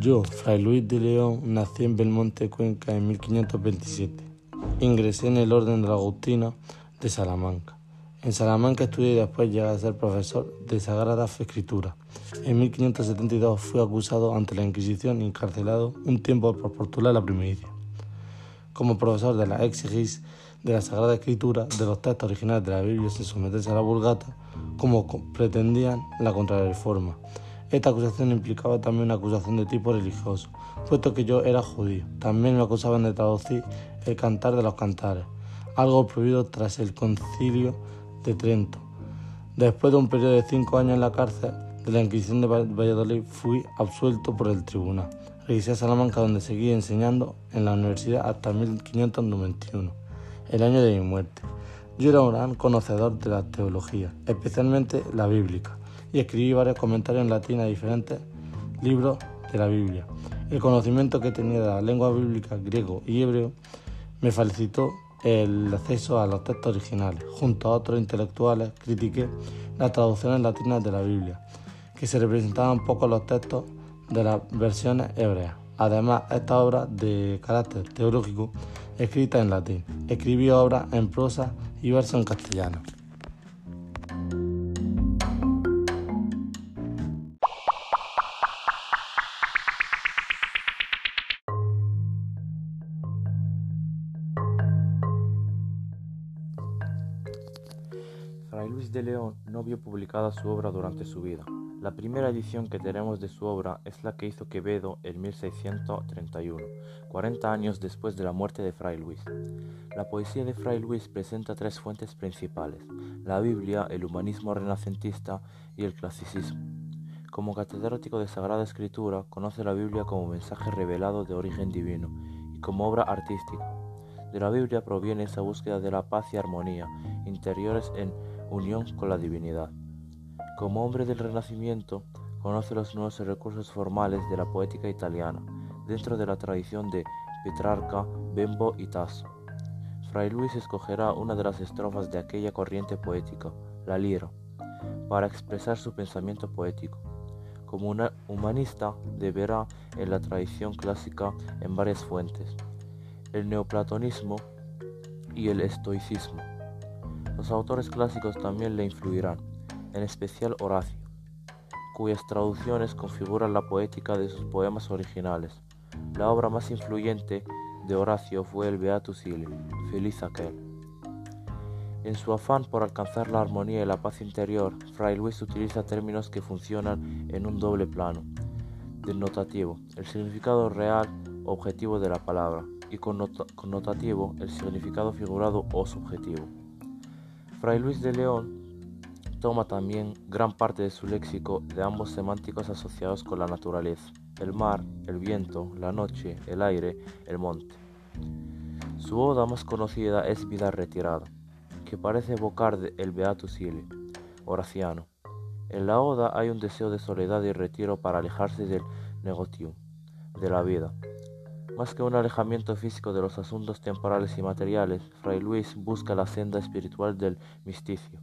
Yo, Fray Luis de León, nací en Belmonte, Cuenca, en 1527. Ingresé en el orden de la Agustina de Salamanca. En Salamanca estudié y después llegué a ser profesor de Sagrada Escritura. En 1572 fui acusado ante la Inquisición y encarcelado un tiempo por postular la primicia. Como profesor de la exigis de la Sagrada Escritura, de los textos originales de la Biblia sin someterse a la vulgata, como pretendían la contrarreforma. Esta acusación implicaba también una acusación de tipo religioso, puesto que yo era judío. También me acusaban de traducir el cantar de los cantares, algo prohibido tras el concilio de Trento. Después de un periodo de cinco años en la cárcel de la Inquisición de Valladolid, fui absuelto por el tribunal. Regresé a Salamanca, donde seguí enseñando en la universidad hasta 1591, el año de mi muerte. Yo era un gran conocedor de la teología, especialmente la bíblica y escribí varios comentarios en latín a diferentes libros de la Biblia. El conocimiento que tenía de la lengua bíblica griego y hebreo me facilitó el acceso a los textos originales. Junto a otros intelectuales critiqué las traducciones latinas de la Biblia, que se representaban poco los textos de las versiones hebreas. Además, esta obra de carácter teológico, escrita en latín, escribí obras en prosa y verso en castellano. Fray Luis de León no vio publicada su obra durante su vida. La primera edición que tenemos de su obra es la que hizo Quevedo en 1631, 40 años después de la muerte de Fray Luis. La poesía de Fray Luis presenta tres fuentes principales, la Biblia, el humanismo renacentista y el clasicismo. Como catedrático de Sagrada Escritura, conoce la Biblia como mensaje revelado de origen divino y como obra artística. De la Biblia proviene esa búsqueda de la paz y armonía interiores en unión con la divinidad. Como hombre del Renacimiento, conoce los nuevos recursos formales de la poética italiana, dentro de la tradición de Petrarca, Bembo y Tasso. Fray Luis escogerá una de las estrofas de aquella corriente poética, la lira, para expresar su pensamiento poético. Como un humanista deberá en la tradición clásica en varias fuentes, el neoplatonismo y el estoicismo. Los autores clásicos también le influirán, en especial Horacio, cuyas traducciones configuran la poética de sus poemas originales. La obra más influyente de Horacio fue el Beatus Ile, Feliz aquel. En su afán por alcanzar la armonía y la paz interior, Fray Luis utiliza términos que funcionan en un doble plano, dennotativo, el significado real o objetivo de la palabra, y connotativo, el significado figurado o subjetivo. Fray Luis de León toma también gran parte de su léxico de ambos semánticos asociados con la naturaleza, el mar, el viento, la noche, el aire, el monte. Su oda más conocida es Vida Retirada, que parece evocar el Beatus Ile, Horaciano. En la oda hay un deseo de soledad y retiro para alejarse del negotium, de la vida, más que un alejamiento físico de los asuntos temporales y materiales, Fray Luis busca la senda espiritual del misticio,